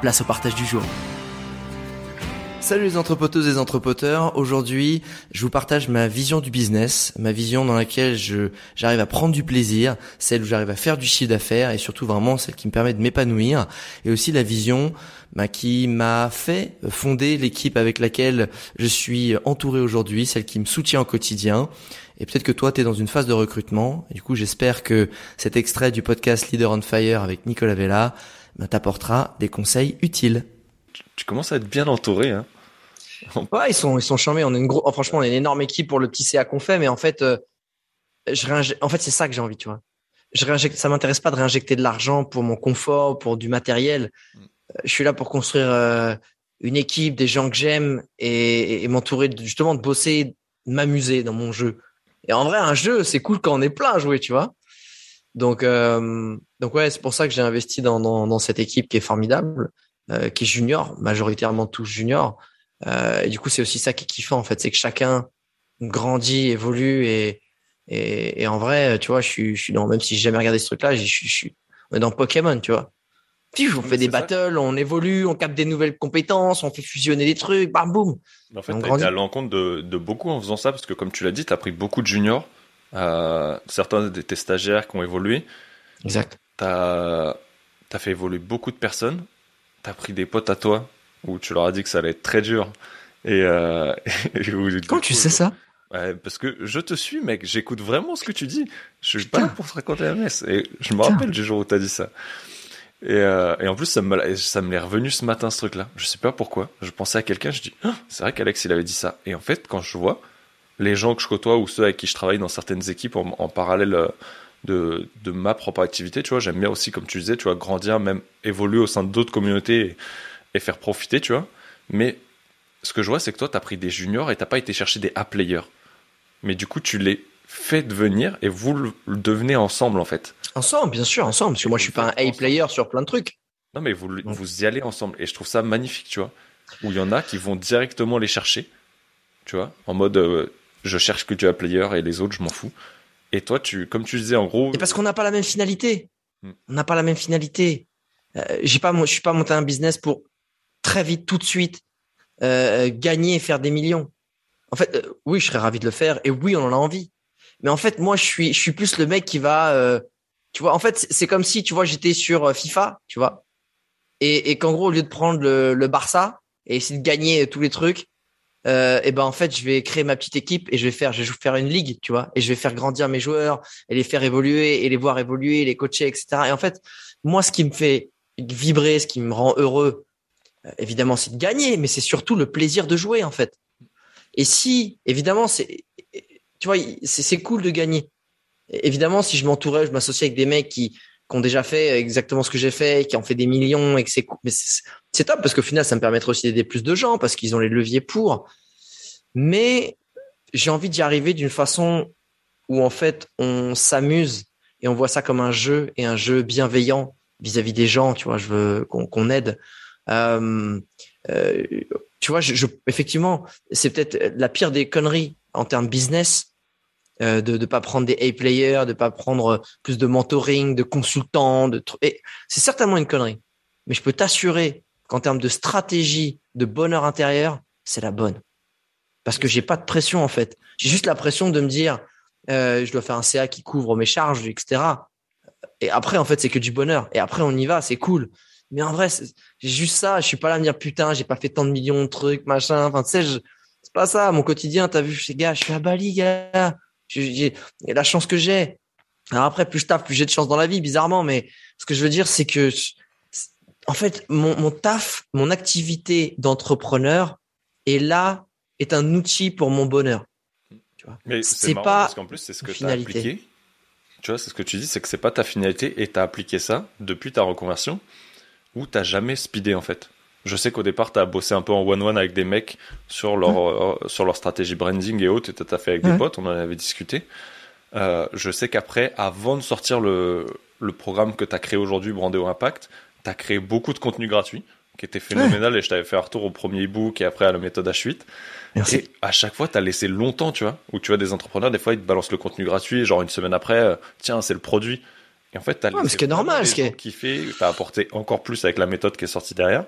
place au partage du jour. Salut les entrepoteuses et entrepoteurs. Aujourd'hui, je vous partage ma vision du business, ma vision dans laquelle je j'arrive à prendre du plaisir, celle où j'arrive à faire du chiffre d'affaires et surtout vraiment celle qui me permet de m'épanouir et aussi la vision bah, qui m'a fait fonder l'équipe avec laquelle je suis entouré aujourd'hui, celle qui me soutient au quotidien. Et peut-être que toi, tu es dans une phase de recrutement. du coup, j'espère que cet extrait du podcast Leader on Fire avec Nicolas Vella t'apportera des conseils utiles. Tu commences à être bien entouré, hein Ouais, ils sont ils sont charmés. On est une gros, oh, franchement, on est une énorme équipe pour le petit CA qu'on fait, mais en fait, euh, je en fait, c'est ça que j'ai envie, tu vois. Je réinjecte, ça m'intéresse pas de réinjecter de l'argent pour mon confort, pour du matériel. Mm. Euh, je suis là pour construire euh, une équipe, des gens que j'aime et, m'entourer justement de bosser, de m'amuser dans mon jeu. Et en vrai, un jeu, c'est cool quand on est plein à jouer, tu vois. Donc, donc ouais, c'est pour ça que j'ai investi dans, dans, dans, cette équipe qui est formidable, qui est junior, majoritairement tous juniors. Euh, et du coup, c'est aussi ça qui est kiffant en fait, c'est que chacun grandit, évolue et, et, et, en vrai, tu vois, je suis, je suis dans, même si j'ai jamais regardé ce truc-là, je, je, je, on est dans Pokémon, tu vois. Puis on fait des battles, on évolue, on capte des nouvelles compétences, on fait fusionner des trucs, bam boum. En fait, t'as été à l'encontre de, de, beaucoup en faisant ça, parce que comme tu l'as dit, t'as pris beaucoup de juniors, euh, certains de tes stagiaires qui ont évolué. Exact. T'as as fait évoluer beaucoup de personnes, t'as pris des potes à toi où tu leur as dit que ça allait être très dur. Et, euh, Comment tu sais ça? Parce que je te suis, mec. J'écoute vraiment ce que tu dis. Je suis pas là pour te raconter la messe. Et je me rappelle du jour où t'as dit ça. Et, euh, et en plus, ça me, ça me l'est revenu ce matin, ce truc-là. Je sais pas pourquoi. Je pensais à quelqu'un, je dis, ah, c'est vrai qu'Alex, il avait dit ça. Et en fait, quand je vois les gens que je côtoie ou ceux avec qui je travaille dans certaines équipes en, en parallèle euh, de, de ma propre activité, tu vois, j'aime bien aussi, comme tu disais, tu vois, grandir, même évoluer au sein d'autres communautés. Et, et faire profiter, tu vois. Mais ce que je vois, c'est que toi, tu as pris des juniors et t'as pas été chercher des A-players. Mais du coup, tu les fais devenir et vous le devenez ensemble, en fait. Ensemble, bien sûr, ensemble. Parce que moi, je suis pas un A-player sur plein de trucs. Non, mais vous, vous y allez ensemble. Et je trouve ça magnifique, tu vois. Où il y en a qui vont directement les chercher, tu vois, en mode euh, je cherche que du A-player et les autres, je m'en fous. Et toi, tu, comme tu disais, en gros. Et parce qu'on n'a pas la même finalité. Hmm. On n'a pas la même finalité. Euh, j'ai pas, je suis pas monté un business pour très vite, tout de suite, euh, gagner et faire des millions. En fait, euh, oui, je serais ravi de le faire et oui, on en a envie. Mais en fait, moi, je suis, je suis plus le mec qui va, euh, tu vois. En fait, c'est comme si, tu vois, j'étais sur euh, FIFA, tu vois, et, et qu'en gros, au lieu de prendre le, le Barça et essayer de gagner tous les trucs, euh, et ben en fait, je vais créer ma petite équipe et je vais faire, je vais faire une ligue, tu vois, et je vais faire grandir mes joueurs et les faire évoluer et les voir évoluer, les coacher, etc. Et en fait, moi, ce qui me fait vibrer, ce qui me rend heureux euh, évidemment, c'est de gagner, mais c'est surtout le plaisir de jouer, en fait. Et si, évidemment, c'est, tu vois, c'est cool de gagner. Évidemment, si je m'entourais, je m'associais avec des mecs qui, qui, ont déjà fait exactement ce que j'ai fait, qui ont fait des millions et que c'est mais c'est top parce qu'au final, ça me permettrait aussi d'aider plus de gens parce qu'ils ont les leviers pour. Mais j'ai envie d'y arriver d'une façon où en fait on s'amuse et on voit ça comme un jeu et un jeu bienveillant vis-à-vis des gens. Tu vois, je veux qu'on aide. Euh, euh, tu vois, je, je effectivement, c'est peut-être la pire des conneries en termes business euh, de ne pas prendre des A-players, de pas prendre plus de mentoring, de consultants, de c'est certainement une connerie. Mais je peux t'assurer qu'en termes de stratégie, de bonheur intérieur, c'est la bonne. Parce que j'ai pas de pression en fait. J'ai juste la pression de me dire, euh, je dois faire un CA qui couvre mes charges, etc. et après, en fait, c'est que du bonheur. Et après, on y va, c'est cool. Mais en vrai, j'ai juste ça. Je suis pas là à me dire putain, j'ai pas fait tant de millions de trucs, machin. Enfin, tu sais, c'est pas ça. Mon quotidien, t'as vu, ces gars, je suis à Bali, gars. J'ai la chance que j'ai. Alors après, plus je taffe, plus j'ai de chance dans la vie, bizarrement. Mais ce que je veux dire, c'est que, en fait, mon, mon taf, mon activité d'entrepreneur est là, est un outil pour mon bonheur. Tu vois. Mais c'est pas parce qu'en plus, c'est ce que tu as appliqué. Tu vois, c'est ce que tu dis, c'est que c'est pas ta finalité et tu as appliqué ça depuis ta reconversion ou t'as jamais speedé en fait. Je sais qu'au départ, tu as bossé un peu en one-one avec des mecs sur leur, euh, sur leur stratégie branding et autres, et tu as fait avec des potes, on en avait discuté. Euh, je sais qu'après, avant de sortir le, le programme que tu as créé aujourd'hui, Brandéo Impact, tu as créé beaucoup de contenu gratuit qui était phénoménal et je t'avais fait un retour au premier e-book et après à la méthode H8. Merci. Et à chaque fois, tu as laissé longtemps, tu vois, où tu vois des entrepreneurs, des fois, ils te balancent le contenu gratuit, genre une semaine après, euh, tiens, c'est le produit. Et en fait, tu as laissé ce qui est normal, ce qui est kiffé, tu as apporté encore plus avec la méthode qui est sortie derrière.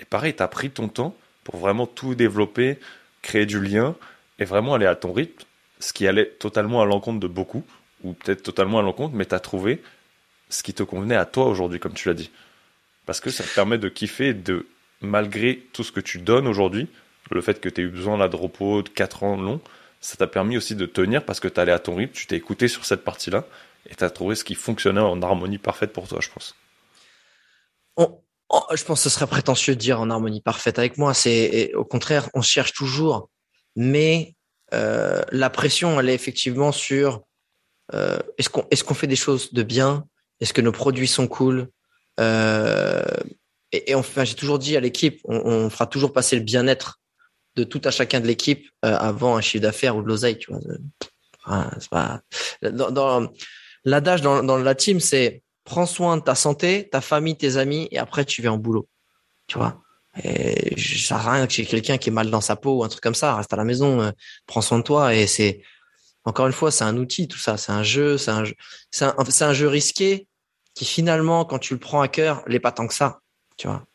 Et pareil, tu as pris ton temps pour vraiment tout développer, créer du lien et vraiment aller à ton rythme, ce qui allait totalement à l'encontre de beaucoup, ou peut-être totalement à l'encontre, mais tu as trouvé ce qui te convenait à toi aujourd'hui, comme tu l'as dit. Parce que ça te permet de kiffer, de malgré tout ce que tu donnes aujourd'hui, le fait que tu aies eu besoin là, de repos de 4 ans long, ça t'a permis aussi de tenir parce que tu allais à ton rythme, tu t'es écouté sur cette partie-là et tu as trouvé ce qui fonctionnait en harmonie parfaite pour toi, je pense. Je pense que ce serait prétentieux de dire en harmonie parfaite avec moi. C'est au contraire, on cherche toujours, mais euh, la pression, elle est effectivement sur euh, est-ce qu'on est-ce qu'on fait des choses de bien, est-ce que nos produits sont cool, euh, et, enfin, j'ai toujours dit à l'équipe, on, fera toujours passer le bien-être de tout à chacun de l'équipe euh, avant un chiffre d'affaires ou de l'oseille. Tu vois, pas... dans, l'adage dans, dans la team, c'est prends soin de ta santé, ta famille, tes amis, et après tu viens en boulot. Tu vois? Et ça rien que j'ai quelqu'un qui est mal dans sa peau ou un truc comme ça. Reste à la maison, euh, prends soin de toi. Et c'est encore une fois, c'est un outil, tout ça. C'est un jeu, c'est un jeu risqué qui finalement, quand tu le prends à cœur, n'est pas tant que ça. Tu vois,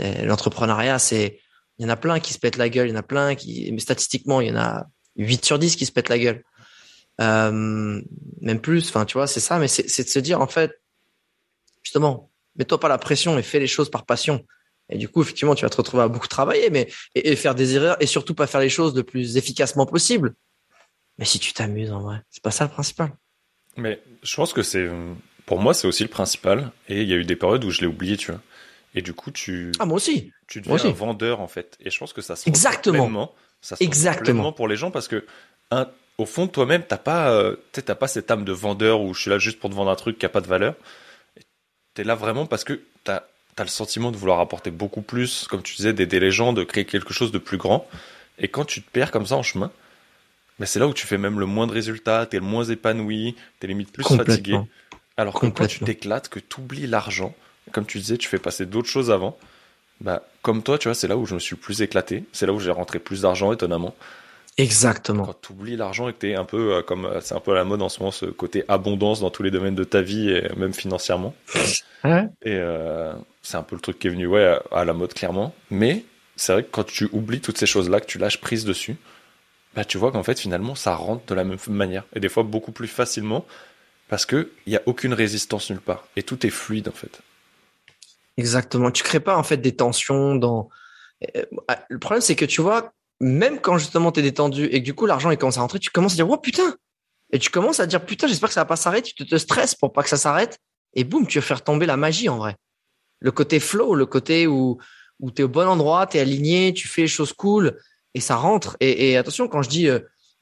l'entrepreneuriat, c'est, il y en a plein qui se pètent la gueule, il y en a plein qui, mais statistiquement, il y en a 8 sur 10 qui se pètent la gueule. Euh, même plus, enfin, tu vois, c'est ça, mais c'est de se dire, en fait, justement, mets-toi pas la pression et fais les choses par passion. Et du coup, effectivement, tu vas te retrouver à beaucoup travailler, mais et, faire des erreurs et surtout pas faire les choses le plus efficacement possible. Mais si tu t'amuses en vrai, c'est pas ça le principal. Mais je pense que c'est pour moi, c'est aussi le principal. Et il y a eu des périodes où je l'ai oublié, tu vois. Et du coup, tu. Ah, moi aussi. Tu deviens un vendeur, en fait. Et je pense que ça se Exactement. Pleinement, ça se Exactement. pour les gens parce que, un, au fond, toi-même, t'as pas, euh, t'as pas cette âme de vendeur où je suis là juste pour te vendre un truc qui a pas de valeur. T'es là vraiment parce que t'as, as le sentiment de vouloir apporter beaucoup plus, comme tu disais, d'aider les gens, de créer quelque chose de plus grand. Et quand tu te perds comme ça en chemin, ben, c'est là où tu fais même le moins de résultats, t'es le moins épanoui, t'es limite plus fatigué. Alors que quand tu t'éclates, que tu oublies l'argent, comme tu disais, tu fais passer d'autres choses avant. Bah, comme toi, tu vois, c'est là où je me suis plus éclaté. C'est là où j'ai rentré plus d'argent, étonnamment. Exactement. Quand tu oublies l'argent et que tu es un peu euh, comme, euh, c'est un peu à la mode en ce moment, ce côté abondance dans tous les domaines de ta vie et même financièrement. Et euh, c'est un peu le truc qui est venu, ouais, à, la mode clairement. Mais c'est vrai que quand tu oublies toutes ces choses-là, que tu lâches prise dessus, bah, tu vois qu'en fait, finalement, ça rentre de la même manière. Et des fois, beaucoup plus facilement parce qu'il n'y a aucune résistance nulle part. Et tout est fluide, en fait. Exactement. Tu crées pas, en fait, des tensions dans. Euh, ah, le problème, c'est que tu vois, même quand justement tu es détendu et que du coup l'argent commence à rentrer, tu commences à dire, oh putain! Et tu commences à dire, putain, j'espère que ça va pas s'arrêter. Tu te, stresses pour pas que ça s'arrête. Et boum, tu vas faire tomber la magie, en vrai. Le côté flow, le côté où, où tu es au bon endroit, tu es aligné, tu fais les choses cool et ça rentre. Et, attention, quand je dis, euh,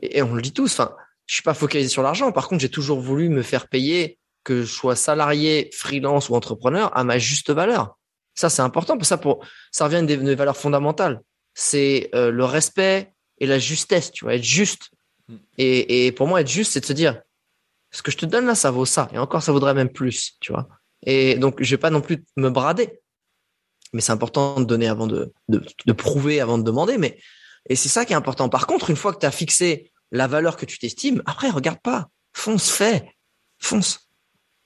et, on le dit tous, enfin, je suis pas focalisé sur l'argent. Par contre, j'ai toujours voulu me faire payer, que je sois salarié, freelance ou entrepreneur, à ma juste valeur. Ça, c'est important. Ça, pour ça revient des, des valeurs fondamentales. C'est euh, le respect et la justesse. Tu vois, être juste. Mm. Et, et pour moi, être juste, c'est de se dire, ce que je te donne là, ça vaut ça. Et encore, ça vaudrait même plus. Tu vois. Et donc, je vais pas non plus me brader. Mais c'est important de donner avant de, de, de prouver avant de demander. Mais et c'est ça qui est important. Par contre, une fois que tu as fixé la valeur que tu t'estimes. Après, regarde pas. Fonce, fais. Fonce.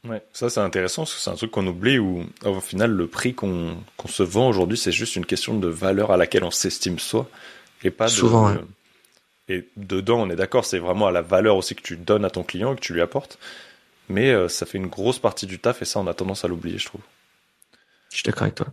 Ouais, ça c'est intéressant parce que c'est un truc qu'on oublie où au final le prix qu'on se vend aujourd'hui c'est juste une question de valeur à laquelle on s'estime soi et pas Souvent, de, et dedans on est d'accord c'est vraiment à la valeur aussi que tu donnes à ton client et que tu lui apportes mais ça fait une grosse partie du taf et ça, on a tendance à l'oublier, je trouve. Je suis d'accord avec toi.